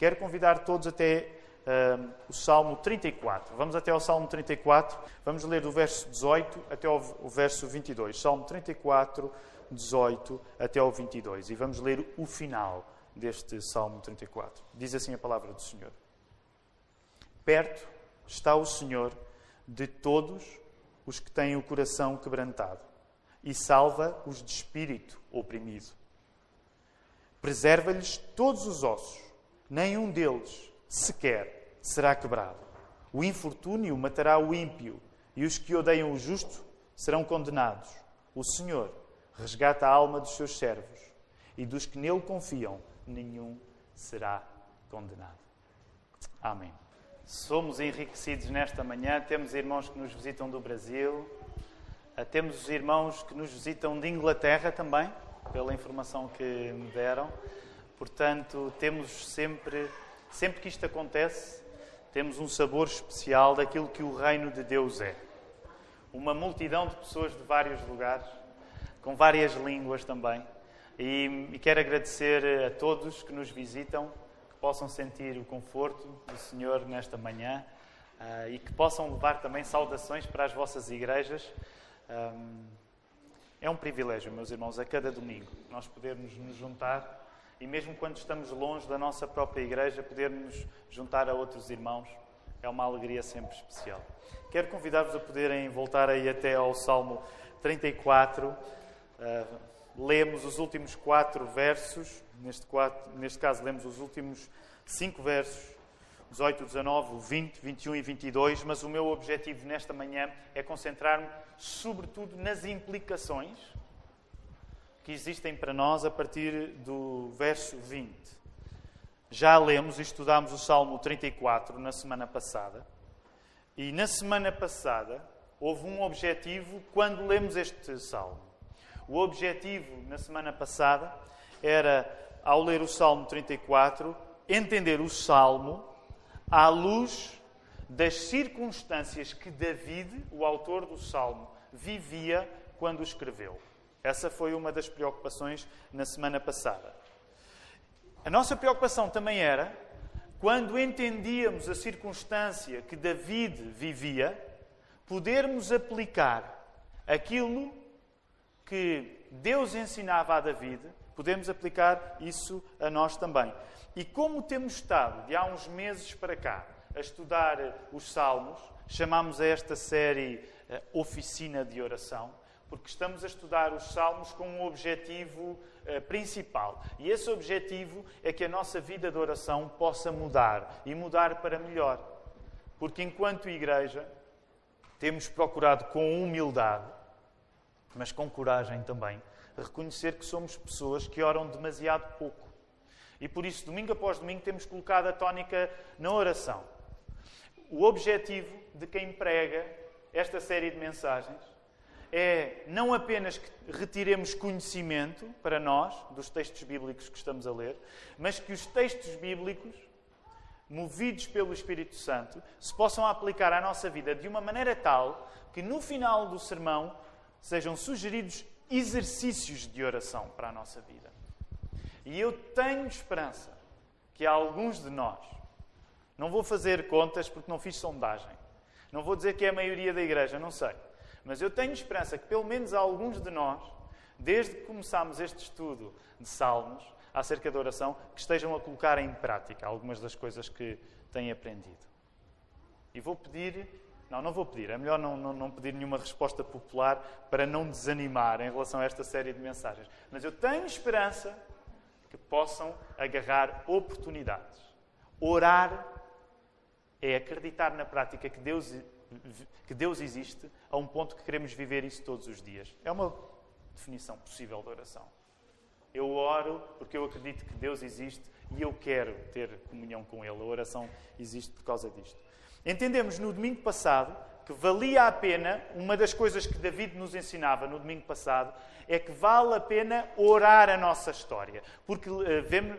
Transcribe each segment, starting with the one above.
Quero convidar todos até o Salmo 34. Vamos até ao Salmo 34, vamos ler do verso 18 até ao, o verso 22. Salmo 34, 18 até ao 22. E vamos ler o final deste Salmo 34. Diz assim a palavra do Senhor: Perto está o Senhor de todos os que têm o coração quebrantado e salva os de espírito oprimido. Preserva-lhes todos os ossos, nenhum deles sequer será quebrado. O infortúnio matará o ímpio e os que odeiam o justo serão condenados. O Senhor resgata a alma dos seus servos e dos que nele confiam, nenhum será condenado. Amém. Somos enriquecidos nesta manhã, temos irmãos que nos visitam do Brasil, eh, temos os irmãos que nos visitam de Inglaterra também, pela informação que me deram. Portanto, temos sempre, sempre que isto acontece, temos um sabor especial daquilo que o reino de Deus é. Uma multidão de pessoas de vários lugares, com várias línguas também. E, e quero agradecer a todos que nos visitam, que possam sentir o conforto do Senhor nesta manhã uh, e que possam levar também saudações para as vossas igrejas. Um, é um privilégio, meus irmãos, a cada domingo nós podermos nos juntar e mesmo quando estamos longe da nossa própria igreja, podermos juntar a outros irmãos é uma alegria sempre especial. Quero convidar-vos a poderem voltar aí até ao Salmo 34. Uh, lemos os últimos quatro versos, neste, quatro, neste caso lemos os últimos cinco versos 18, 19, 20, 21 e 22, mas o meu objetivo nesta manhã é concentrar-me sobretudo nas implicações que existem para nós a partir do verso 20. Já lemos e estudámos o Salmo 34 na semana passada, e na semana passada houve um objetivo quando lemos este salmo. O objetivo na semana passada era, ao ler o Salmo 34, entender o salmo à luz das circunstâncias que David, o autor do Salmo, vivia quando o escreveu. Essa foi uma das preocupações na semana passada. A nossa preocupação também era, quando entendíamos a circunstância que David vivia, podermos aplicar aquilo que Deus ensinava a David, podemos aplicar isso a nós também. E como temos estado, de há uns meses para cá, a estudar os Salmos, chamamos a esta série eh, Oficina de Oração, porque estamos a estudar os Salmos com um objetivo uh, principal. E esse objetivo é que a nossa vida de oração possa mudar e mudar para melhor. Porque enquanto igreja, temos procurado com humildade, mas com coragem também, reconhecer que somos pessoas que oram demasiado pouco e por isso, domingo após domingo, temos colocado a tónica na oração. O objetivo de quem prega esta série de mensagens é não apenas que retiremos conhecimento para nós dos textos bíblicos que estamos a ler, mas que os textos bíblicos, movidos pelo Espírito Santo, se possam aplicar à nossa vida de uma maneira tal que no final do sermão sejam sugeridos exercícios de oração para a nossa vida. E eu tenho esperança que alguns de nós, não vou fazer contas porque não fiz sondagem, não vou dizer que é a maioria da igreja, não sei, mas eu tenho esperança que pelo menos alguns de nós, desde que começámos este estudo de Salmos acerca da oração, que estejam a colocar em prática algumas das coisas que têm aprendido. E vou pedir não, não vou pedir. É melhor não, não, não, pedir nenhuma resposta popular para não desanimar em relação a esta série de mensagens. Mas eu tenho esperança que possam agarrar oportunidades. Orar é acreditar na prática que Deus, que Deus existe a um ponto que queremos viver isso todos os dias. É uma definição possível de oração. Eu oro porque eu acredito que Deus existe e eu quero ter comunhão com Ele. A oração existe por causa disto. Entendemos no domingo passado que valia a pena, uma das coisas que David nos ensinava no domingo passado, é que vale a pena orar a nossa história. Porque uh,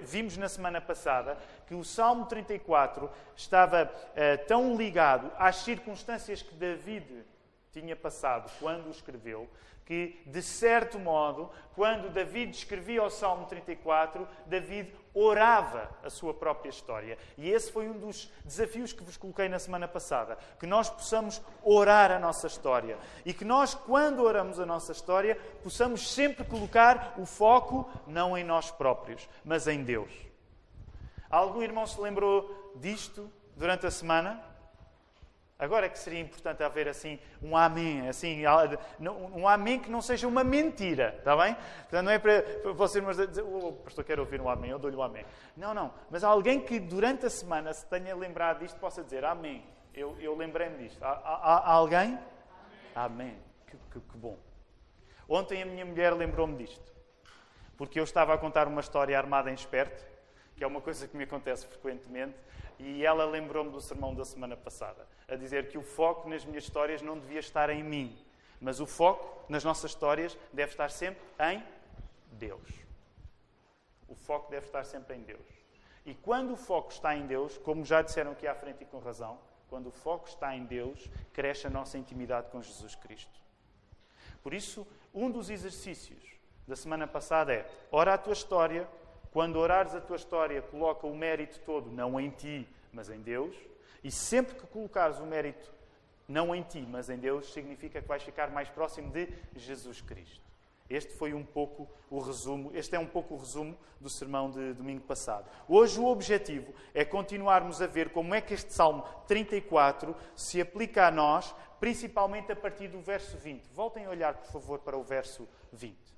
vimos na semana passada que o Salmo 34 estava uh, tão ligado às circunstâncias que David tinha passado quando o escreveu, que, de certo modo, quando David escrevia o Salmo 34, David orava a sua própria história. E esse foi um dos desafios que vos coloquei na semana passada. Que nós possamos orar a nossa história. E que nós, quando oramos a nossa história, possamos sempre colocar o foco não em nós próprios, mas em Deus. Algum irmão se lembrou disto durante a semana? Agora é que seria importante haver assim um amém, assim, um amém que não seja uma mentira, está bem? Portanto, não é para, você dizer, oh, o pastor quer ouvir um amém, eu dou-lhe um amém. Não, não, mas alguém que durante a semana se tenha lembrado disto possa dizer amém. Eu, eu lembrei-me disto. Há, há, há alguém? Amém. amém. Que, que, que bom. Ontem a minha mulher lembrou-me disto. Porque eu estava a contar uma história armada em esperto, que é uma coisa que me acontece frequentemente, e ela lembrou-me do sermão da semana passada, a dizer que o foco nas minhas histórias não devia estar em mim, mas o foco nas nossas histórias deve estar sempre em Deus. O foco deve estar sempre em Deus. E quando o foco está em Deus, como já disseram aqui à frente e com razão, quando o foco está em Deus, cresce a nossa intimidade com Jesus Cristo. Por isso, um dos exercícios da semana passada é: ora a tua história quando orares a tua história, coloca o mérito todo não em ti, mas em Deus. E sempre que colocares o mérito não em ti, mas em Deus, significa que vais ficar mais próximo de Jesus Cristo. Este foi um pouco o resumo, este é um pouco o resumo do sermão de domingo passado. Hoje o objetivo é continuarmos a ver como é que este Salmo 34 se aplica a nós, principalmente a partir do verso 20. Voltem a olhar, por favor, para o verso 20.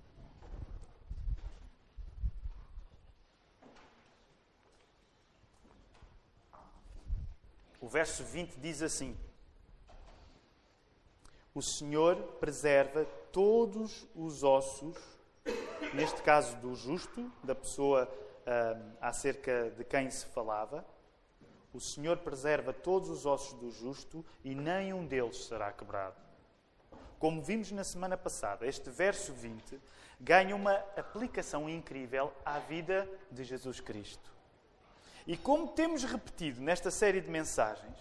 O verso 20 diz assim: O Senhor preserva todos os ossos, neste caso do justo, da pessoa hum, acerca de quem se falava. O Senhor preserva todos os ossos do justo e nenhum deles será quebrado. Como vimos na semana passada, este verso 20 ganha uma aplicação incrível à vida de Jesus Cristo. E como temos repetido nesta série de mensagens,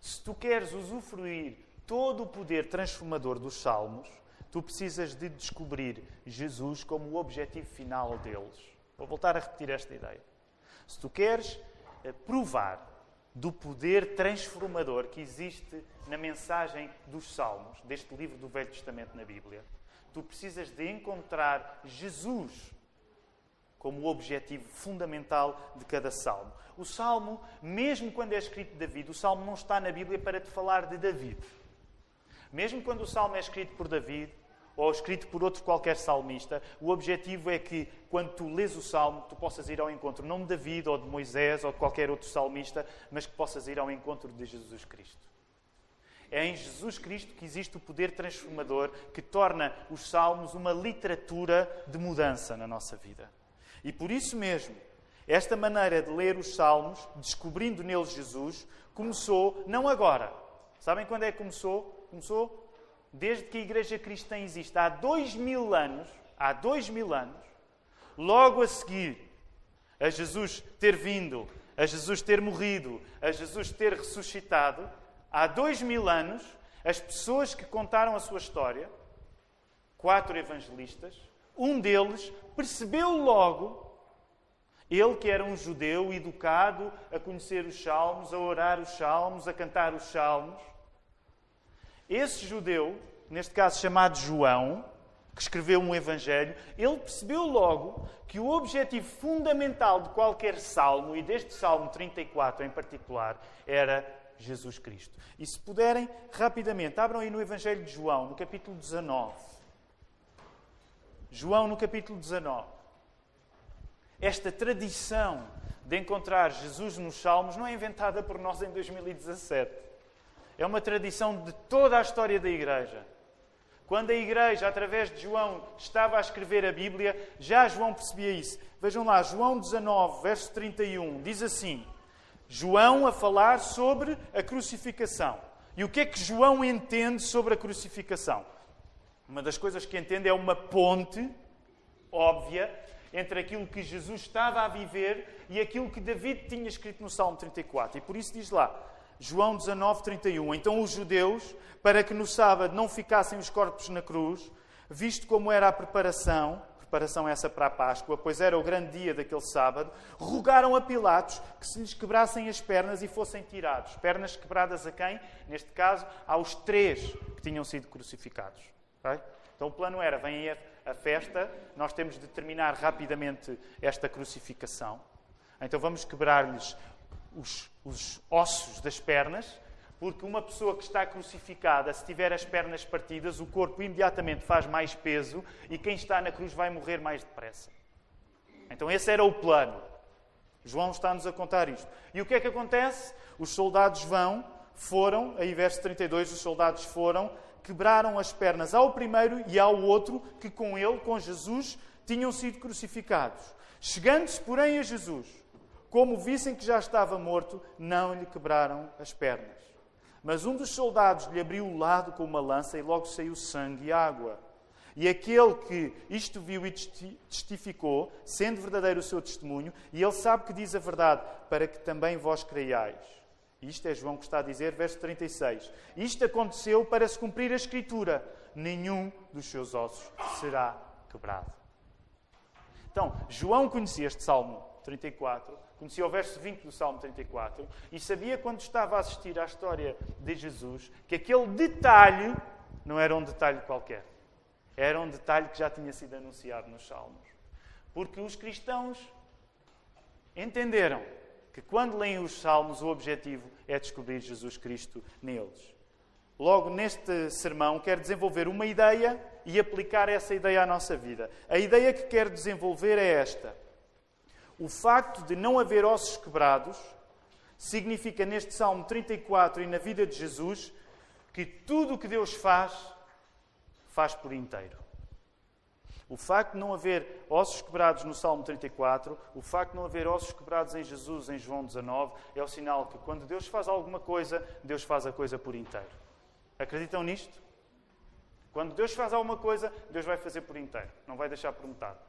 se tu queres usufruir todo o poder transformador dos Salmos, tu precisas de descobrir Jesus como o objetivo final deles. Vou voltar a repetir esta ideia. Se tu queres eh, provar do poder transformador que existe na mensagem dos Salmos, deste livro do Velho Testamento na Bíblia, tu precisas de encontrar Jesus como o objetivo fundamental de cada salmo. O salmo, mesmo quando é escrito de David, o salmo não está na Bíblia para te falar de David. Mesmo quando o salmo é escrito por David ou escrito por outro qualquer salmista, o objetivo é que, quando tu lês o salmo, tu possas ir ao encontro não de David ou de Moisés ou de qualquer outro salmista, mas que possas ir ao encontro de Jesus Cristo. É em Jesus Cristo que existe o poder transformador que torna os salmos uma literatura de mudança na nossa vida. E por isso mesmo, esta maneira de ler os Salmos, descobrindo neles Jesus, começou não agora. Sabem quando é que começou? Começou desde que a Igreja Cristã existe, há dois mil anos, há dois mil anos, logo a seguir a Jesus ter vindo, a Jesus ter morrido, a Jesus ter ressuscitado, há dois mil anos, as pessoas que contaram a sua história, quatro evangelistas, um deles percebeu logo, ele que era um judeu educado a conhecer os salmos, a orar os salmos, a cantar os salmos, esse judeu, neste caso chamado João, que escreveu um evangelho, ele percebeu logo que o objetivo fundamental de qualquer salmo, e deste salmo 34 em particular, era Jesus Cristo. E se puderem, rapidamente, abram aí no Evangelho de João, no capítulo 19. João, no capítulo 19. Esta tradição de encontrar Jesus nos Salmos não é inventada por nós em 2017. É uma tradição de toda a história da Igreja. Quando a Igreja, através de João, estava a escrever a Bíblia, já João percebia isso. Vejam lá, João 19, verso 31, diz assim: João a falar sobre a crucificação. E o que é que João entende sobre a crucificação? Uma das coisas que entende é uma ponte óbvia entre aquilo que Jesus estava a viver e aquilo que David tinha escrito no Salmo 34. E por isso diz lá: João 19, 31. Então os judeus, para que no sábado não ficassem os corpos na cruz, visto como era a preparação, preparação essa para a Páscoa, pois era o grande dia daquele sábado, rogaram a Pilatos que se lhes quebrassem as pernas e fossem tirados. Pernas quebradas a quem? Neste caso, aos três que tinham sido crucificados. Okay? Então o plano era: vem a festa, nós temos de terminar rapidamente esta crucificação. Então vamos quebrar-lhes os, os ossos das pernas, porque uma pessoa que está crucificada, se tiver as pernas partidas, o corpo imediatamente faz mais peso e quem está na cruz vai morrer mais depressa. Então esse era o plano. João está-nos a contar isto. E o que é que acontece? Os soldados vão, foram, aí verso 32, os soldados foram, quebraram as pernas ao primeiro e ao outro que com ele, com Jesus, tinham sido crucificados. Chegando-se, porém, a Jesus, como vissem que já estava morto, não lhe quebraram as pernas. Mas um dos soldados lhe abriu o lado com uma lança e logo saiu sangue e água. E aquele que isto viu e testificou, sendo verdadeiro o seu testemunho, e ele sabe que diz a verdade, para que também vós creiais. Isto é João que está a dizer, verso 36. Isto aconteceu para se cumprir a Escritura: nenhum dos seus ossos será quebrado. Então, João conhecia este Salmo 34 Conhecia o verso 20 do Salmo 34 e sabia, quando estava a assistir à história de Jesus, que aquele detalhe não era um detalhe qualquer. Era um detalhe que já tinha sido anunciado nos Salmos. Porque os cristãos entenderam que quando leem os Salmos, o objetivo é descobrir Jesus Cristo neles. Logo, neste sermão, quero desenvolver uma ideia e aplicar essa ideia à nossa vida. A ideia que quero desenvolver é esta o facto de não haver ossos quebrados significa neste Salmo 34 e na vida de Jesus que tudo o que Deus faz, faz por inteiro. O facto de não haver ossos quebrados no Salmo 34, o facto de não haver ossos quebrados em Jesus em João 19, é o sinal que quando Deus faz alguma coisa, Deus faz a coisa por inteiro. Acreditam nisto? Quando Deus faz alguma coisa, Deus vai fazer por inteiro, não vai deixar por metade.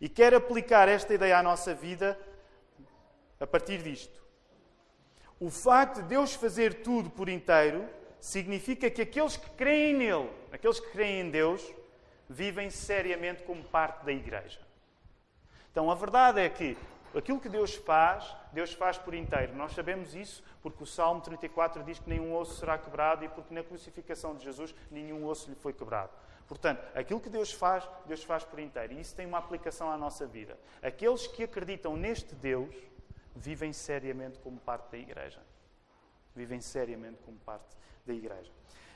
E quero aplicar esta ideia à nossa vida a partir disto. O facto de Deus fazer tudo por inteiro significa que aqueles que creem nele, aqueles que creem em Deus, vivem seriamente como parte da igreja. Então a verdade é que aquilo que Deus faz, Deus faz por inteiro. Nós sabemos isso porque o Salmo 34 diz que nenhum osso será quebrado e porque na crucificação de Jesus nenhum osso lhe foi quebrado. Portanto, aquilo que Deus faz, Deus faz por inteiro. E isso tem uma aplicação à nossa vida. Aqueles que acreditam neste Deus vivem seriamente como parte da Igreja. Vivem seriamente como parte da Igreja.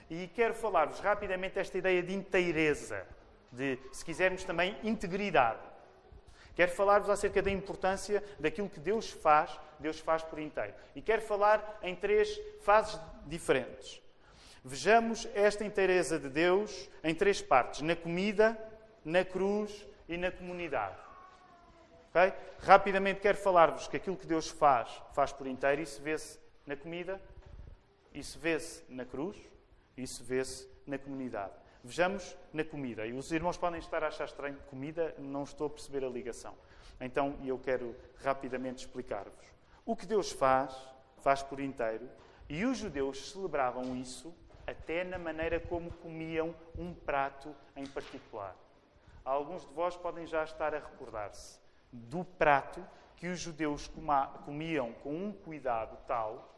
E quero falar-vos rapidamente esta ideia de inteireza, de, se quisermos também, integridade. Quero falar-vos acerca da importância daquilo que Deus faz, Deus faz por inteiro. E quero falar em três fases diferentes. Vejamos esta inteireza de Deus em três partes: na comida, na cruz e na comunidade. Okay? Rapidamente quero falar-vos que aquilo que Deus faz, faz por inteiro. Isso vê-se na comida, isso vê-se na cruz, isso vê-se na comunidade. Vejamos na comida. E os irmãos podem estar a achar estranho comida, não estou a perceber a ligação. Então eu quero rapidamente explicar-vos. O que Deus faz, faz por inteiro, e os judeus celebravam isso até na maneira como comiam um prato em particular. Alguns de vós podem já estar a recordar-se do prato que os judeus comiam com um cuidado tal,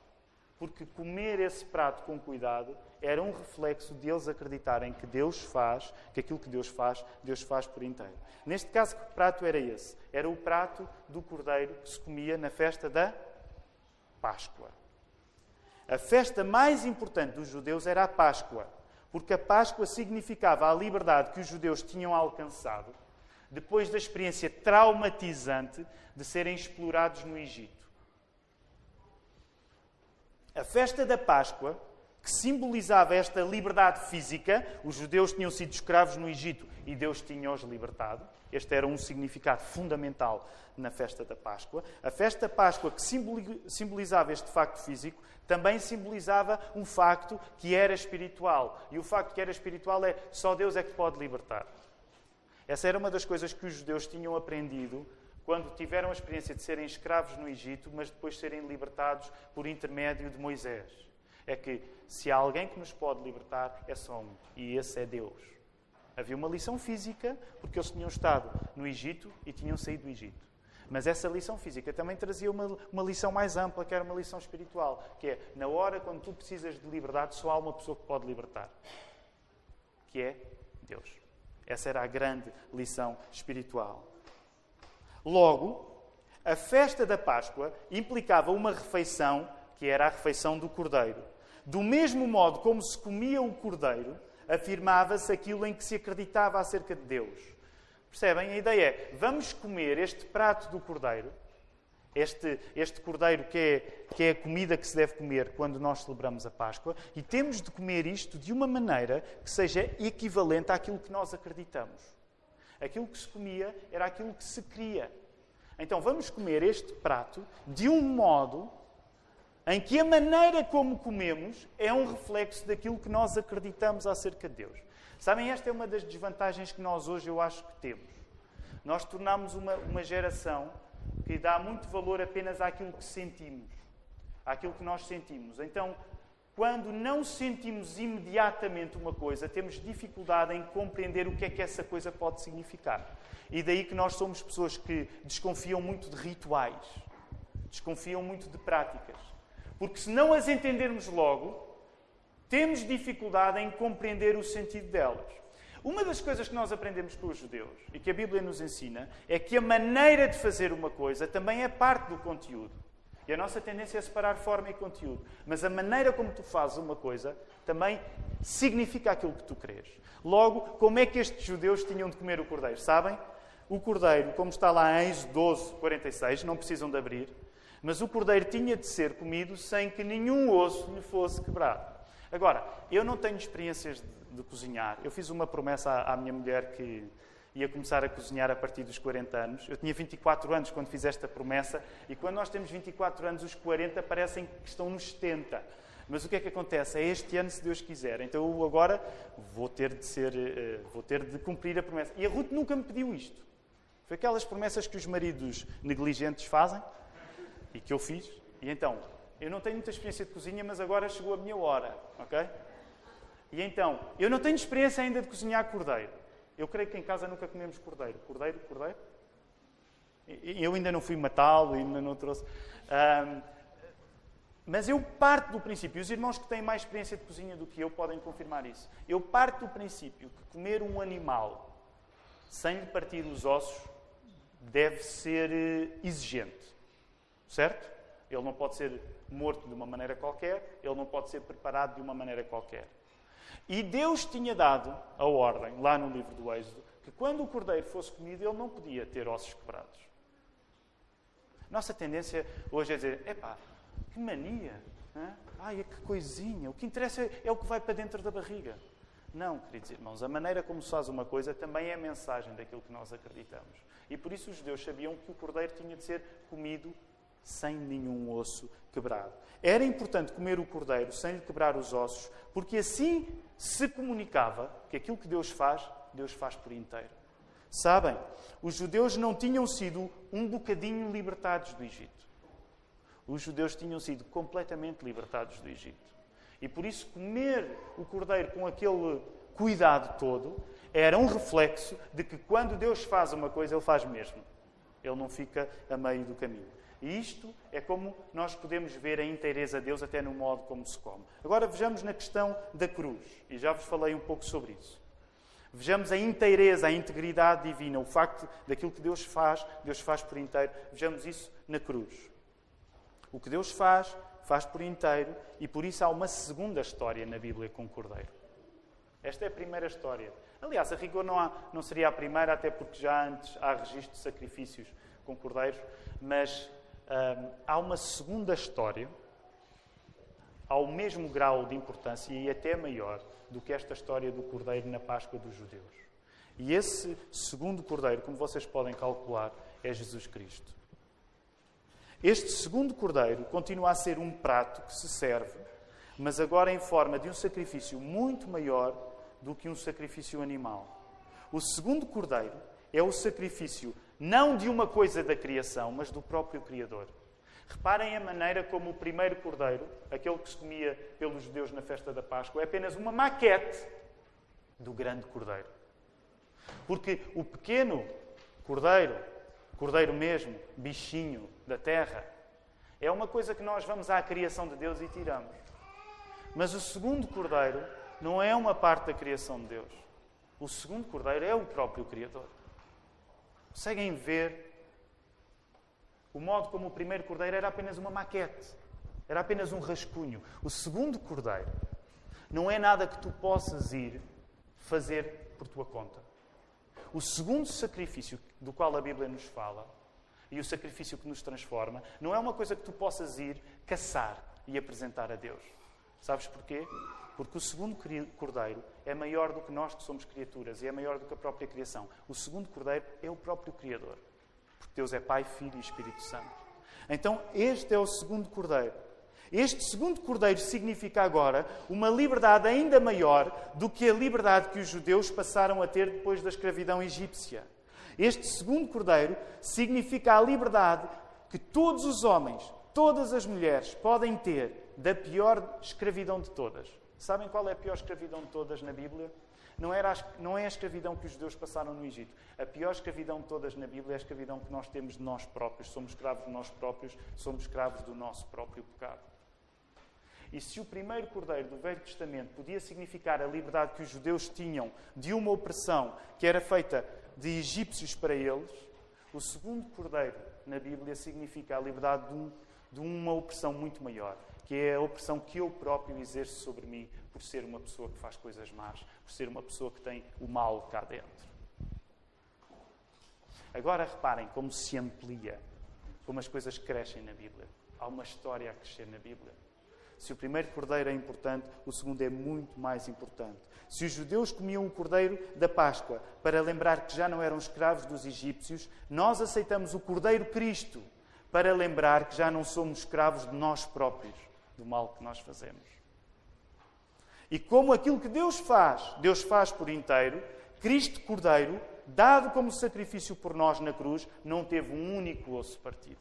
porque comer esse prato com cuidado era um reflexo de eles acreditarem que Deus faz, que aquilo que Deus faz, Deus faz por inteiro. Neste caso, que prato era esse? Era o prato do cordeiro que se comia na festa da Páscoa. A festa mais importante dos judeus era a Páscoa, porque a Páscoa significava a liberdade que os judeus tinham alcançado depois da experiência traumatizante de serem explorados no Egito. A festa da Páscoa, que simbolizava esta liberdade física, os judeus tinham sido escravos no Egito e Deus tinha-os libertado. Este era um significado fundamental na festa da Páscoa. A festa da Páscoa, que simbolizava este facto físico, também simbolizava um facto que era espiritual. E o facto que era espiritual é só Deus é que pode libertar. Essa era uma das coisas que os judeus tinham aprendido quando tiveram a experiência de serem escravos no Egito, mas depois serem libertados por intermédio de Moisés. É que se há alguém que nos pode libertar, é só um, e esse é Deus. Havia uma lição física, porque eles tinham estado no Egito e tinham saído do Egito. Mas essa lição física também trazia uma, uma lição mais ampla, que era uma lição espiritual, que é, na hora quando tu precisas de liberdade, só há uma pessoa que pode libertar, que é Deus. Essa era a grande lição espiritual. Logo, a festa da Páscoa implicava uma refeição que era a refeição do cordeiro. Do mesmo modo como se comia o cordeiro, afirmava-se aquilo em que se acreditava acerca de Deus. Percebem? A ideia é: vamos comer este prato do cordeiro, este, este cordeiro que é, que é a comida que se deve comer quando nós celebramos a Páscoa, e temos de comer isto de uma maneira que seja equivalente àquilo que nós acreditamos. Aquilo que se comia era aquilo que se cria. Então vamos comer este prato de um modo em que a maneira como comemos é um reflexo daquilo que nós acreditamos acerca de Deus. Sabem, esta é uma das desvantagens que nós hoje eu acho que temos. Nós tornamos uma, uma geração que dá muito valor apenas àquilo que sentimos, àquilo que nós sentimos. Então, quando não sentimos imediatamente uma coisa, temos dificuldade em compreender o que é que essa coisa pode significar. E daí que nós somos pessoas que desconfiam muito de rituais, desconfiam muito de práticas. Porque se não as entendermos logo, temos dificuldade em compreender o sentido delas. Uma das coisas que nós aprendemos com os judeus e que a Bíblia nos ensina é que a maneira de fazer uma coisa também é parte do conteúdo. E a nossa tendência é separar forma e conteúdo. Mas a maneira como tu fazes uma coisa também significa aquilo que tu crês. Logo, como é que estes judeus tinham de comer o cordeiro? Sabem? O cordeiro, como está lá em Êxodo 12, 46, não precisam de abrir, mas o cordeiro tinha de ser comido sem que nenhum osso lhe fosse quebrado. Agora, eu não tenho experiências de, de cozinhar. Eu fiz uma promessa à, à minha mulher que ia começar a cozinhar a partir dos 40 anos. Eu tinha 24 anos quando fiz esta promessa, e quando nós temos 24 anos, os 40 parecem que estão nos 70. Mas o que é que acontece? É este ano, se Deus quiser. Então eu agora vou ter de ser, eh, vou ter de cumprir a promessa. E a Ruth nunca me pediu isto. Foi aquelas promessas que os maridos negligentes fazem e que eu fiz. E então, eu não tenho muita experiência de cozinha, mas agora chegou a minha hora, ok? E então, eu não tenho experiência ainda de cozinhar cordeiro. Eu creio que em casa nunca comemos cordeiro. Cordeiro, cordeiro? Eu ainda não fui matá-lo, ainda não trouxe. Um, mas eu parto do princípio, os irmãos que têm mais experiência de cozinha do que eu podem confirmar isso. Eu parto do princípio que comer um animal sem lhe partir os ossos deve ser eh, exigente. Certo? Ele não pode ser morto de uma maneira qualquer, ele não pode ser preparado de uma maneira qualquer. E Deus tinha dado a ordem, lá no livro do Êxodo, que quando o cordeiro fosse comido, ele não podia ter ossos quebrados. Nossa tendência hoje é dizer: epá, que mania! Hein? Ai, que coisinha! O que interessa é o que vai para dentro da barriga. Não, queridos irmãos, a maneira como se faz uma coisa também é a mensagem daquilo que nós acreditamos. E por isso os judeus sabiam que o cordeiro tinha de ser comido sem nenhum osso quebrado. Era importante comer o cordeiro sem lhe quebrar os ossos, porque assim se comunicava que aquilo que Deus faz, Deus faz por inteiro. Sabem, os judeus não tinham sido um bocadinho libertados do Egito. Os judeus tinham sido completamente libertados do Egito. E por isso, comer o cordeiro com aquele cuidado todo era um reflexo de que quando Deus faz uma coisa, Ele faz mesmo. Ele não fica a meio do caminho. E isto é como nós podemos ver a inteireza de Deus até no modo como se come. Agora vejamos na questão da cruz, e já vos falei um pouco sobre isso. Vejamos a inteireza, a integridade divina, o facto daquilo que Deus faz, Deus faz por inteiro. Vejamos isso na cruz. O que Deus faz, faz por inteiro, e por isso há uma segunda história na Bíblia com o Cordeiro. Esta é a primeira história. Aliás, a rigor não, há, não seria a primeira, até porque já antes há registro de sacrifícios com cordeiros, mas há uma segunda história ao mesmo grau de importância e até maior do que esta história do cordeiro na Páscoa dos judeus. E esse segundo cordeiro, como vocês podem calcular, é Jesus Cristo. Este segundo cordeiro continua a ser um prato que se serve, mas agora em forma de um sacrifício muito maior do que um sacrifício animal. O segundo cordeiro é o sacrifício não de uma coisa da criação, mas do próprio Criador. Reparem a maneira como o primeiro cordeiro, aquele que se comia pelos judeus na festa da Páscoa, é apenas uma maquete do grande cordeiro. Porque o pequeno cordeiro, cordeiro mesmo, bichinho da terra, é uma coisa que nós vamos à criação de Deus e tiramos. Mas o segundo cordeiro não é uma parte da criação de Deus. O segundo cordeiro é o próprio Criador. Conseguem ver o modo como o primeiro cordeiro era apenas uma maquete, era apenas um rascunho. O segundo cordeiro não é nada que tu possas ir fazer por tua conta. O segundo sacrifício do qual a Bíblia nos fala e o sacrifício que nos transforma não é uma coisa que tu possas ir caçar e apresentar a Deus. Sabes porquê? Porque o segundo cordeiro é maior do que nós que somos criaturas e é maior do que a própria criação. O segundo cordeiro é o próprio Criador. Porque Deus é Pai, Filho e Espírito Santo. Então, este é o segundo cordeiro. Este segundo cordeiro significa agora uma liberdade ainda maior do que a liberdade que os judeus passaram a ter depois da escravidão egípcia. Este segundo cordeiro significa a liberdade que todos os homens, todas as mulheres podem ter da pior escravidão de todas. Sabem qual é a pior escravidão de todas na Bíblia? Não, era não é a escravidão que os judeus passaram no Egito. A pior escravidão de todas na Bíblia é a escravidão que nós temos de nós próprios. Somos escravos de nós próprios, somos escravos do nosso próprio pecado. E se o primeiro cordeiro do Velho Testamento podia significar a liberdade que os judeus tinham de uma opressão que era feita de egípcios para eles, o segundo cordeiro na Bíblia significa a liberdade de, um, de uma opressão muito maior, que é a opressão que eu próprio exerço sobre mim por ser uma pessoa que faz coisas más, por ser uma pessoa que tem o mal cá dentro. Agora reparem como se amplia, como as coisas crescem na Bíblia. Há uma história a crescer na Bíblia. Se o primeiro cordeiro é importante, o segundo é muito mais importante. Se os judeus comiam o cordeiro da Páscoa para lembrar que já não eram escravos dos egípcios, nós aceitamos o cordeiro Cristo para lembrar que já não somos escravos de nós próprios, do mal que nós fazemos. E como aquilo que Deus faz, Deus faz por inteiro, Cristo Cordeiro, dado como sacrifício por nós na cruz, não teve um único osso partido.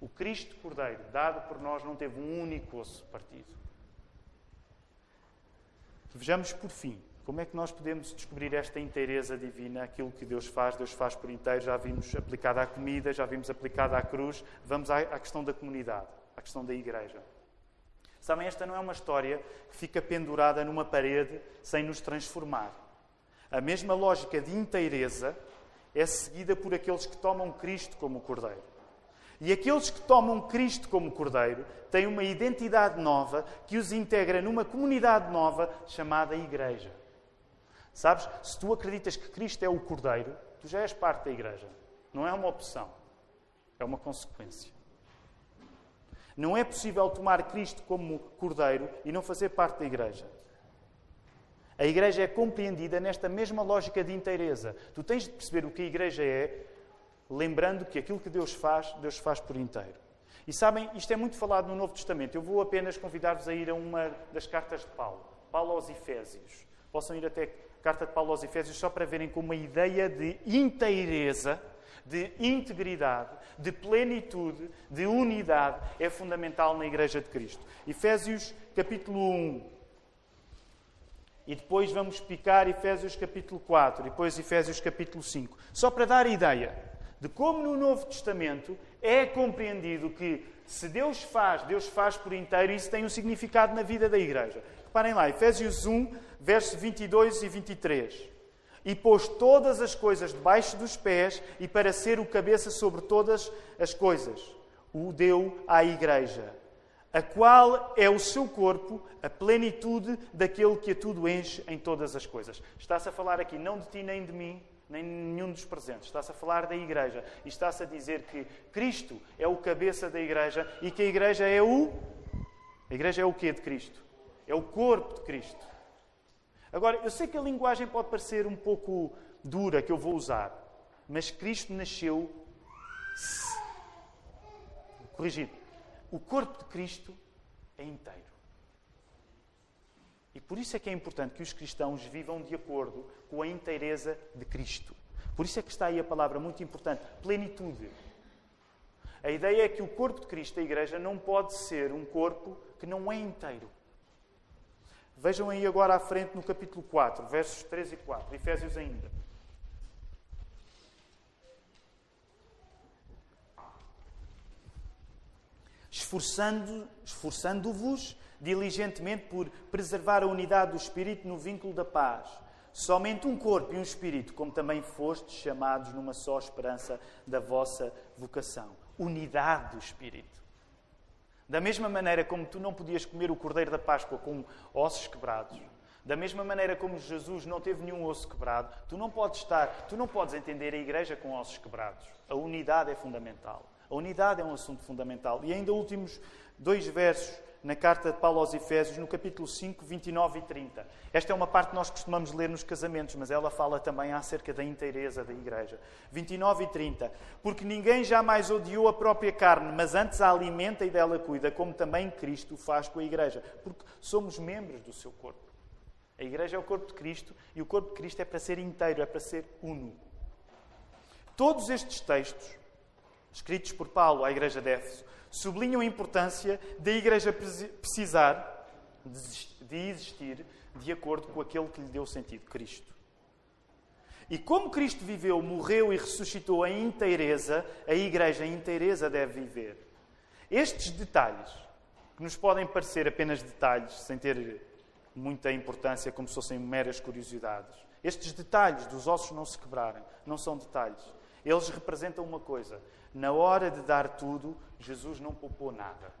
O Cristo Cordeiro, dado por nós, não teve um único osso partido. Vejamos por fim como é que nós podemos descobrir esta inteireza divina, aquilo que Deus faz, Deus faz por inteiro. Já vimos aplicada à comida, já vimos aplicada à cruz. Vamos à questão da comunidade, à questão da igreja. Sabem, esta não é uma história que fica pendurada numa parede sem nos transformar. A mesma lógica de inteireza é seguida por aqueles que tomam Cristo como Cordeiro. E aqueles que tomam Cristo como Cordeiro têm uma identidade nova que os integra numa comunidade nova chamada Igreja. Sabes? Se tu acreditas que Cristo é o Cordeiro, tu já és parte da Igreja. Não é uma opção, é uma consequência. Não é possível tomar Cristo como Cordeiro e não fazer parte da Igreja. A Igreja é compreendida nesta mesma lógica de inteireza. Tu tens de perceber o que a Igreja é lembrando que aquilo que Deus faz, Deus faz por inteiro. E sabem, isto é muito falado no Novo Testamento. Eu vou apenas convidar-vos a ir a uma das cartas de Paulo, Paulo aos Efésios. Possam ir até carta de Paulo aos Efésios só para verem como a ideia de inteireza, de integridade, de plenitude, de unidade é fundamental na Igreja de Cristo. Efésios capítulo 1. E depois vamos picar Efésios capítulo 4 e depois Efésios capítulo 5. Só para dar ideia de como no Novo Testamento é compreendido que se Deus faz, Deus faz por inteiro, e isso tem um significado na vida da igreja. Reparem lá, Efésios 1, versos 22 e 23. E pôs todas as coisas debaixo dos pés, e para ser o cabeça sobre todas as coisas, o deu à igreja, a qual é o seu corpo, a plenitude daquele que a tudo enche em todas as coisas. Está-se a falar aqui não de ti nem de mim, nem nenhum dos presentes. Está-se a falar da Igreja e está-se a dizer que Cristo é o cabeça da Igreja e que a Igreja é o. A Igreja é o quê de Cristo? É o corpo de Cristo. Agora, eu sei que a linguagem pode parecer um pouco dura que eu vou usar, mas Cristo nasceu. Corrigido. O corpo de Cristo é inteiro. E por isso é que é importante que os cristãos vivam de acordo com a inteireza de Cristo. Por isso é que está aí a palavra muito importante: plenitude. A ideia é que o corpo de Cristo, a Igreja, não pode ser um corpo que não é inteiro. Vejam aí agora à frente no capítulo 4, versos 3 e 4, Efésios ainda. Esforçando-vos esforçando diligentemente por preservar a unidade do Espírito no vínculo da paz. Somente um corpo e um espírito, como também fostes chamados numa só esperança da vossa vocação. Unidade do Espírito. Da mesma maneira como tu não podias comer o cordeiro da Páscoa com ossos quebrados, da mesma maneira como Jesus não teve nenhum osso quebrado, tu não podes estar, tu não podes entender a igreja com ossos quebrados. A unidade é fundamental. A unidade é um assunto fundamental. E ainda últimos dois versos na carta de Paulo aos Efésios, no capítulo 5, 29 e 30. Esta é uma parte que nós costumamos ler nos casamentos, mas ela fala também acerca da inteireza da igreja. 29 e 30. Porque ninguém jamais odiou a própria carne, mas antes a alimenta e dela cuida, como também Cristo faz com a igreja. Porque somos membros do seu corpo. A igreja é o corpo de Cristo e o corpo de Cristo é para ser inteiro, é para ser uno. Todos estes textos, escritos por Paulo à igreja de Éfeso, sublinham a importância da Igreja precisar de existir de acordo com aquele que lhe deu sentido, Cristo. E como Cristo viveu, morreu e ressuscitou em inteireza, a Igreja em inteireza deve viver. Estes detalhes, que nos podem parecer apenas detalhes, sem ter muita importância, como se fossem meras curiosidades, estes detalhes dos ossos não se quebrarem, não são detalhes. Eles representam uma coisa: na hora de dar tudo, Jesus não poupou nada.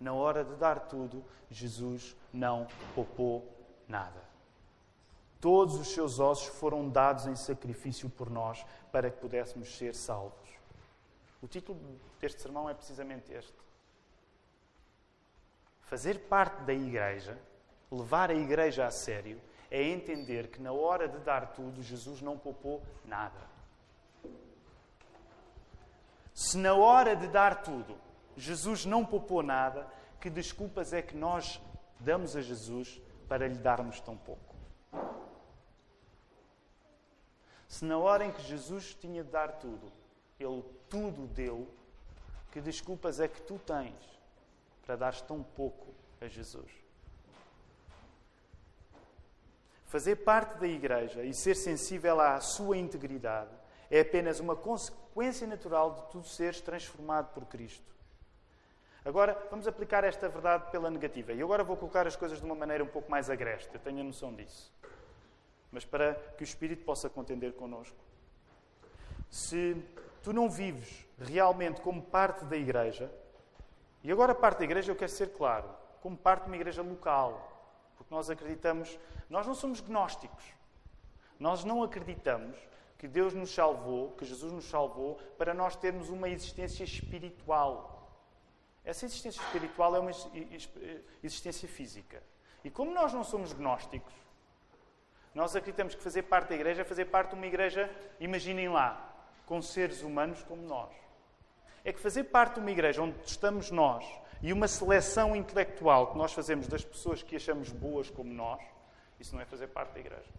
Na hora de dar tudo, Jesus não poupou nada. Todos os seus ossos foram dados em sacrifício por nós para que pudéssemos ser salvos. O título deste sermão é precisamente este. Fazer parte da igreja, levar a igreja a sério, é entender que na hora de dar tudo, Jesus não poupou nada. Se na hora de dar tudo Jesus não poupou nada, que desculpas é que nós damos a Jesus para lhe darmos tão pouco? Se na hora em que Jesus tinha de dar tudo, ele tudo deu, que desculpas é que tu tens para dar tão pouco a Jesus? Fazer parte da igreja e ser sensível à sua integridade é apenas uma consequência natural de tu seres transformado por Cristo. Agora, vamos aplicar esta verdade pela negativa. E agora vou colocar as coisas de uma maneira um pouco mais agreste, eu tenho a noção disso. Mas para que o Espírito possa contender connosco. Se tu não vives realmente como parte da igreja, e agora parte da igreja eu quero ser claro, como parte de uma igreja local, porque nós acreditamos, nós não somos gnósticos. Nós não acreditamos que Deus nos salvou, que Jesus nos salvou, para nós termos uma existência espiritual. Essa existência espiritual é uma existência física. E como nós não somos gnósticos, nós acreditamos que fazer parte da igreja é fazer parte de uma igreja, imaginem lá, com seres humanos como nós. É que fazer parte de uma igreja onde estamos nós e uma seleção intelectual que nós fazemos das pessoas que achamos boas como nós, isso não é fazer parte da igreja.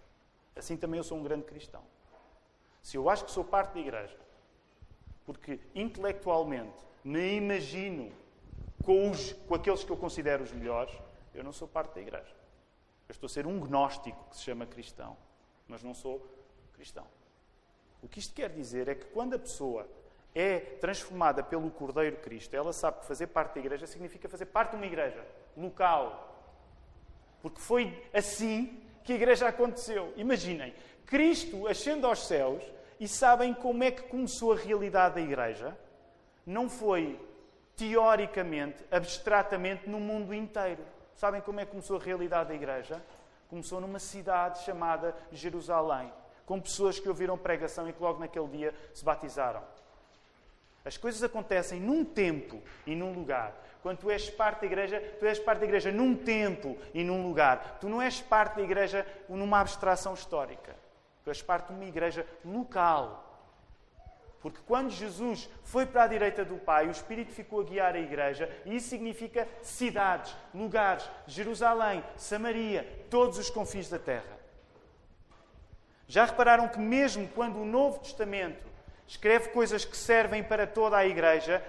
Assim também eu sou um grande cristão. Se eu acho que sou parte da igreja, porque intelectualmente me imagino com, os, com aqueles que eu considero os melhores, eu não sou parte da igreja. Eu estou a ser um gnóstico que se chama cristão, mas não sou cristão. O que isto quer dizer é que quando a pessoa é transformada pelo Cordeiro Cristo, ela sabe que fazer parte da igreja significa fazer parte de uma igreja local. Porque foi assim que a igreja aconteceu. Imaginem, Cristo ascende aos céus e sabem como é que começou a realidade da igreja? Não foi teoricamente, abstratamente, no mundo inteiro. Sabem como é que começou a realidade da igreja? Começou numa cidade chamada Jerusalém, com pessoas que ouviram pregação e que logo naquele dia se batizaram. As coisas acontecem num tempo e num lugar. Quando tu és parte da igreja, tu és parte da igreja num tempo e num lugar. Tu não és parte da igreja numa abstração histórica. És parte de uma igreja local. Porque quando Jesus foi para a direita do Pai, o Espírito ficou a guiar a igreja, e isso significa cidades, lugares, Jerusalém, Samaria, todos os confins da terra. Já repararam que, mesmo quando o Novo Testamento escreve coisas que servem para toda a igreja,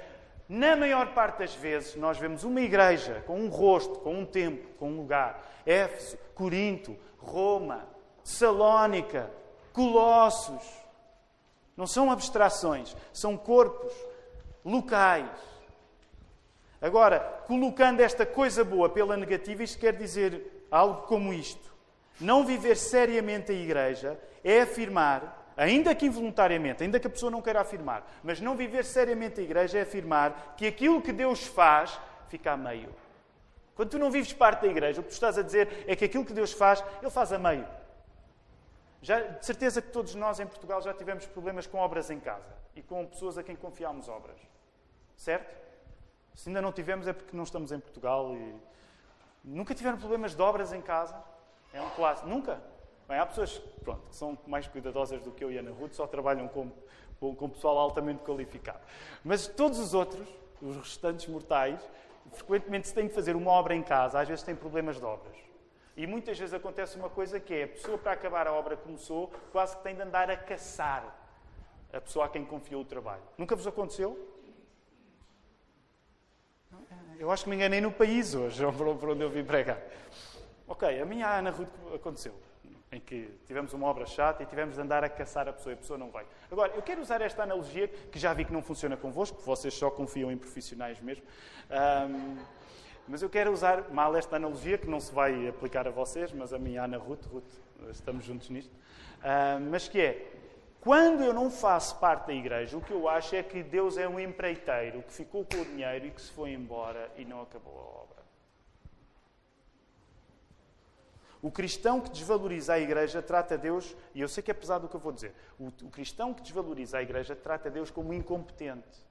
na maior parte das vezes nós vemos uma igreja com um rosto, com um tempo, com um lugar. Éfeso, Corinto, Roma, Salónica, Colossos. Não são abstrações, são corpos locais. Agora, colocando esta coisa boa pela negativa, isto quer dizer algo como isto. Não viver seriamente a igreja é afirmar, ainda que involuntariamente, ainda que a pessoa não queira afirmar, mas não viver seriamente a igreja é afirmar que aquilo que Deus faz fica a meio. Quando tu não vives parte da igreja, o que tu estás a dizer é que aquilo que Deus faz, Ele faz a meio. Já, de certeza que todos nós em Portugal já tivemos problemas com obras em casa e com pessoas a quem confiámos obras. Certo? Se ainda não tivemos é porque não estamos em Portugal e nunca tiveram problemas de obras em casa. É um clássico. Nunca. Bem, há pessoas pronto, que são mais cuidadosas do que eu e Ana Ruth, só trabalham com, com, com pessoal altamente qualificado. Mas todos os outros, os restantes mortais, frequentemente se tem que fazer uma obra em casa, às vezes tem problemas de obras. E muitas vezes acontece uma coisa que é a pessoa, para acabar a obra que começou, quase que tem de andar a caçar a pessoa a quem confiou o trabalho. Nunca vos aconteceu? Eu acho que me enganei no país hoje, por onde eu vim pregar. Ok, a minha Ana Ruth aconteceu, em que tivemos uma obra chata e tivemos de andar a caçar a pessoa e a pessoa não vai. Agora, eu quero usar esta analogia, que já vi que não funciona convosco, vocês só confiam em profissionais mesmo. Um, mas eu quero usar mal esta analogia, que não se vai aplicar a vocês, mas a minha Ana Ruth, Ruth estamos juntos nisto, uh, mas que é, quando eu não faço parte da igreja, o que eu acho é que Deus é um empreiteiro que ficou com o dinheiro e que se foi embora e não acabou a obra. O cristão que desvaloriza a igreja trata Deus, e eu sei que é pesado o que eu vou dizer, o, o cristão que desvaloriza a igreja trata Deus como incompetente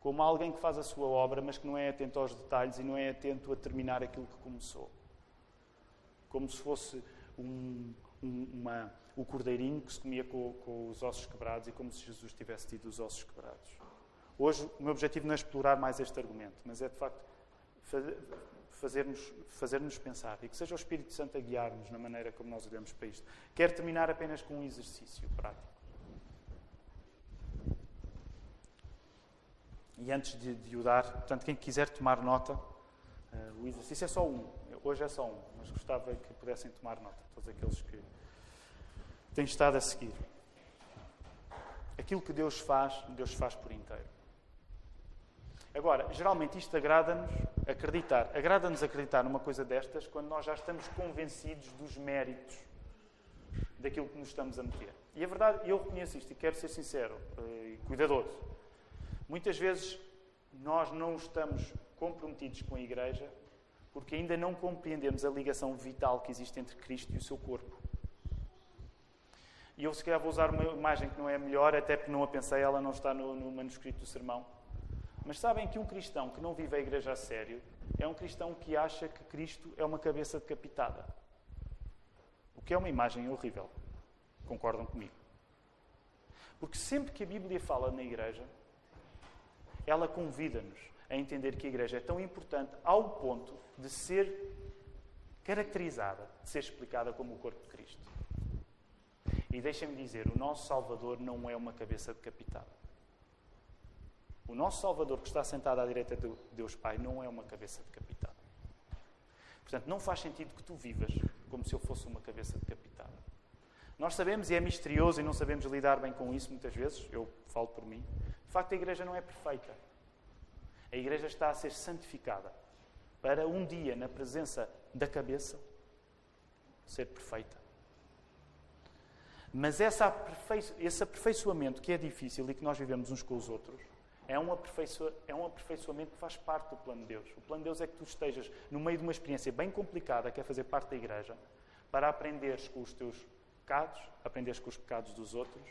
como alguém que faz a sua obra, mas que não é atento aos detalhes e não é atento a terminar aquilo que começou. Como se fosse um, um, uma, o cordeirinho que se comia com, com, os ossos quebrados e como se Jesus tivesse tido os ossos quebrados. Hoje, o meu objetivo não é explorar mais este argumento, mas é de facto fazer-nos fazer pensar e que seja o Espírito Santo a guiar-nos na maneira como nós olhamos para isto. Quero terminar apenas com um exercício prático. E antes de, de o dar, portanto, quem quiser tomar nota, uh, o exercício é só um. Hoje é só um, mas gostava que pudessem tomar nota, todos aqueles que têm estado a seguir. Aquilo que Deus faz, Deus faz por inteiro. Agora, geralmente isto agrada-nos acreditar. Agrada-nos acreditar numa coisa destas quando nós já estamos convencidos dos méritos daquilo que nos estamos a meter. E a verdade, eu reconheço isto e quero ser sincero eh, e cuidadoso. Muitas vezes nós não estamos comprometidos com a Igreja porque ainda não compreendemos a ligação vital que existe entre Cristo e o seu corpo. E eu, se calhar, vou usar uma imagem que não é melhor, até porque não a pensei, ela não está no, no manuscrito do sermão. Mas sabem que um cristão que não vive a Igreja a sério é um cristão que acha que Cristo é uma cabeça decapitada. O que é uma imagem horrível. Concordam comigo? Porque sempre que a Bíblia fala na Igreja, ela convida-nos a entender que a Igreja é tão importante ao ponto de ser caracterizada, de ser explicada como o corpo de Cristo. E deixem-me dizer, o nosso Salvador não é uma cabeça decapitada. O nosso Salvador, que está sentado à direita de Deus Pai, não é uma cabeça decapitada. Portanto, não faz sentido que tu vivas como se eu fosse uma cabeça decapitada. Nós sabemos, e é misterioso, e não sabemos lidar bem com isso muitas vezes, eu falo por mim, de facto, a igreja não é perfeita. A igreja está a ser santificada para um dia, na presença da cabeça, ser perfeita. Mas esse aperfeiçoamento que é difícil e que nós vivemos uns com os outros, é um, é um aperfeiçoamento que faz parte do plano de Deus. O plano de Deus é que tu estejas no meio de uma experiência bem complicada, que é fazer parte da igreja, para aprenderes com os teus pecados, aprenderes com os pecados dos outros,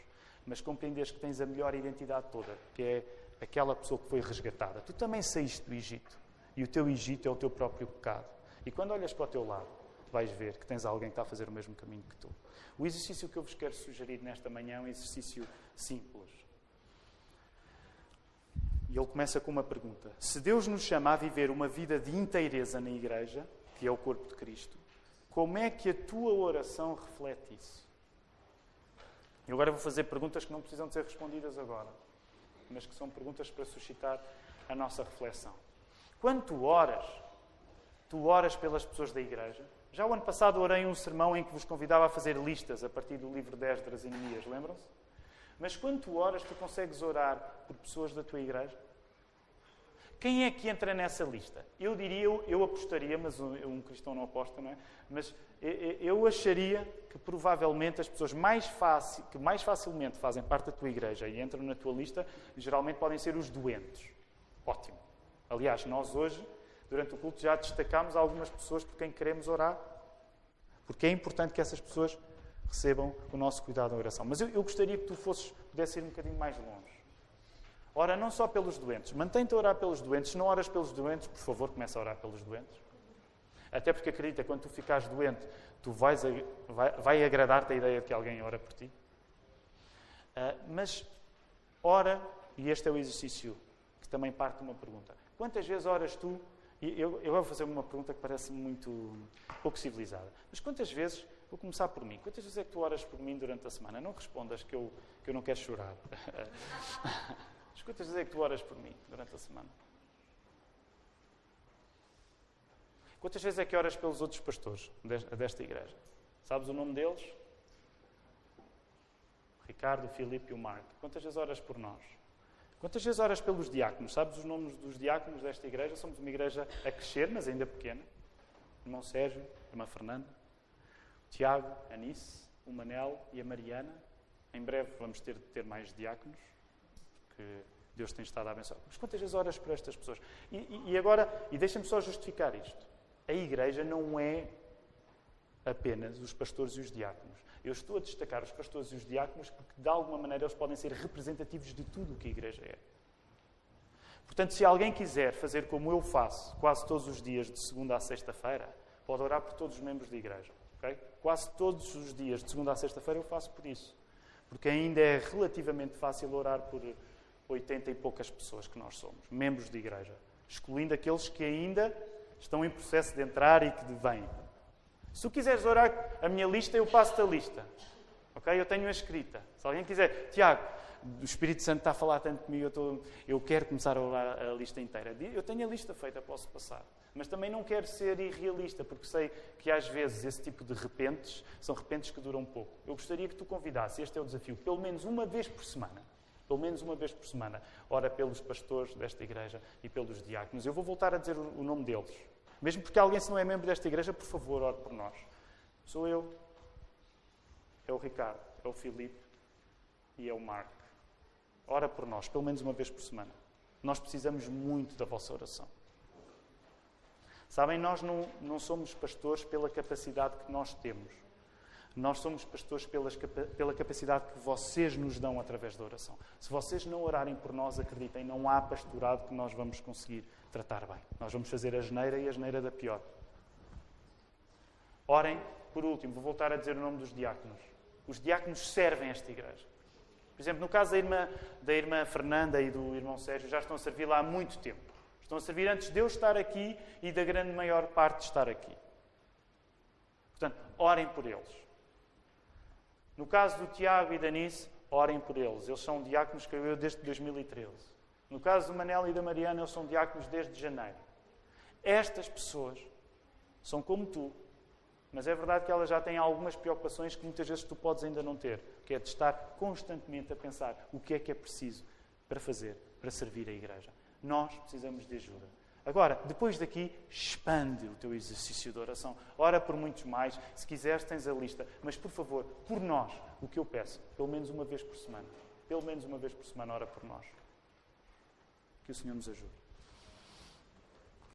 mas compreenderes que tens a melhor identidade toda, que é aquela pessoa que foi resgatada. Tu também saíste do Egito. E o teu Egito é o teu próprio pecado. E quando olhas para o teu lado, vais ver que tens alguém que está a fazer o mesmo caminho que tu. O exercício que eu vos quero sugerir nesta manhã é um exercício simples. E ele começa com uma pergunta: Se Deus nos chama a viver uma vida de inteireza na igreja, que é o corpo de Cristo, como é que a tua oração reflete isso? E agora vou fazer perguntas que não precisam de ser respondidas agora, mas que são perguntas para suscitar a nossa reflexão. Quando tu oras, tu oras pelas pessoas da igreja? Já o ano passado orei um sermão em que vos convidava a fazer listas a partir do livro 10 das Neemias, lembram-se? Mas quando tu oras, tu consegues orar por pessoas da tua igreja? Quem é que entra nessa lista? Eu diria, eu, apostaria, mas um, cristão não aposta, não é? Mas eu acharia que provavelmente as pessoas mais fácil, que mais facilmente fazem parte da tua igreja e entram na tua lista, geralmente podem ser os doentes. Ótimo. Aliás, nós hoje, durante o culto, já destacámos algumas pessoas por quem queremos orar. Porque é importante que essas pessoas recebam o nosso cuidado na oração. Mas eu, eu gostaria que tu fosses, pudesse ir um bocadinho mais longe. Ora não só pelos doentes. Mantém-te a orar pelos doentes. Se não oras pelos doentes, por favor, começa a orar pelos doentes. Até porque acredita, quando tu ficares doente, tu vais, vai, vai agradar-te a ideia de que alguém ora por ti. Uh, mas ora, e este é o exercício que também parte de uma pergunta. Quantas vezes oras tu? Eu, eu vou fazer uma pergunta que parece muito pouco civilizada. Mas quantas vezes, vou começar por mim, quantas vezes é que tu oras por mim durante a semana? Não respondas que eu, que eu não quero chorar. Vezes é que tu oras por mim durante a semana? Quantas vezes é que oras pelos outros pastores desta igreja? Sabes o nome deles? Ricardo, Filipe e o Marco. Quantas vezes oras por nós? Quantas vezes oras pelos diáconos? Sabes os nomes dos diáconos desta igreja? Somos uma igreja a crescer, mas ainda pequena. Irmão Sérgio, irmã Fernanda, Tiago, a Nice, o Manel e a Mariana. Em breve vamos ter ter mais diáconos que Deus tem estado a abençoar. Mas quantas vezes oras por estas pessoas? E, e, e agora, e deixa-me só justificar isto. A igreja não é apenas os pastores e os diáconos. Eu estou a destacar os pastores e os diáconos porque, de alguma maneira, eles podem ser representativos de tudo o que a igreja é. Portanto, se alguém quiser fazer como eu faço, quase todos os dias, de segunda a sexta-feira, pode orar por todos os membros da igreja. Okay? Quase todos os dias, de segunda a sexta-feira, eu faço por isso. Porque ainda é relativamente fácil orar por 80 e poucas pessoas que nós somos, membros de igreja, excluindo aqueles que ainda estão em processo de entrar e que vêm. Se tu quiseres orar a minha lista, eu passo-te a lista. Ok? Eu tenho a escrita. Se alguém quiser, Tiago, o Espírito Santo está a falar tanto comigo, eu, estou, eu quero começar a orar a lista inteira. Eu tenho a lista feita, posso passar. Mas também não quero ser irrealista, porque sei que às vezes esse tipo de repentes são repentes que duram pouco. Eu gostaria que tu convidasses, este é o desafio, pelo menos uma vez por semana pelo menos uma vez por semana, ora pelos pastores desta igreja e pelos diáconos. Eu vou voltar a dizer o nome deles. Mesmo porque alguém, se não é membro desta igreja, por favor, ore por nós. Sou eu, é o Ricardo, é o Filipe e é o Marco. Ora por nós, pelo menos uma vez por semana. Nós precisamos muito da vossa oração. Sabem, nós não, não somos pastores pela capacidade que nós temos. Nós somos pastores pelas, pela capacidade que vocês nos dão através da oração. Se vocês não orarem por nós, acreditem, não há pastorado que nós vamos conseguir tratar bem. Nós vamos fazer a geneira e a geneira da pior. Orem, por último, vou voltar a dizer o nome dos diáconos. Os diáconos servem esta igreja. Por exemplo, no caso da irmã, da irmã Fernanda e do irmão Sérgio, já estão a servir lá há muito tempo. Estão a servir antes de eu estar aqui e da grande maior parte estar aqui. Portanto, orem por eles. No caso do Tiago e da Nice, orem por eles. Eles são diáconos que eu desde 2013. No caso do Manel e da Mariana, eles são diáconos desde janeiro. Estas pessoas são como tu, mas é verdade que elas já têm algumas preocupações que muitas vezes tu podes ainda não ter, que é de estar constantemente a pensar o que é que é preciso para fazer, para servir a igreja. Nós precisamos de ajuda. Agora, depois daqui, expande o teu exercício de oração. Ora por muitos mais. Se quiseres, tens a lista. Mas, por favor, por nós, o que eu peço, pelo menos uma vez por semana. Pelo menos uma vez por semana, ora por nós. Que o Senhor nos ajude.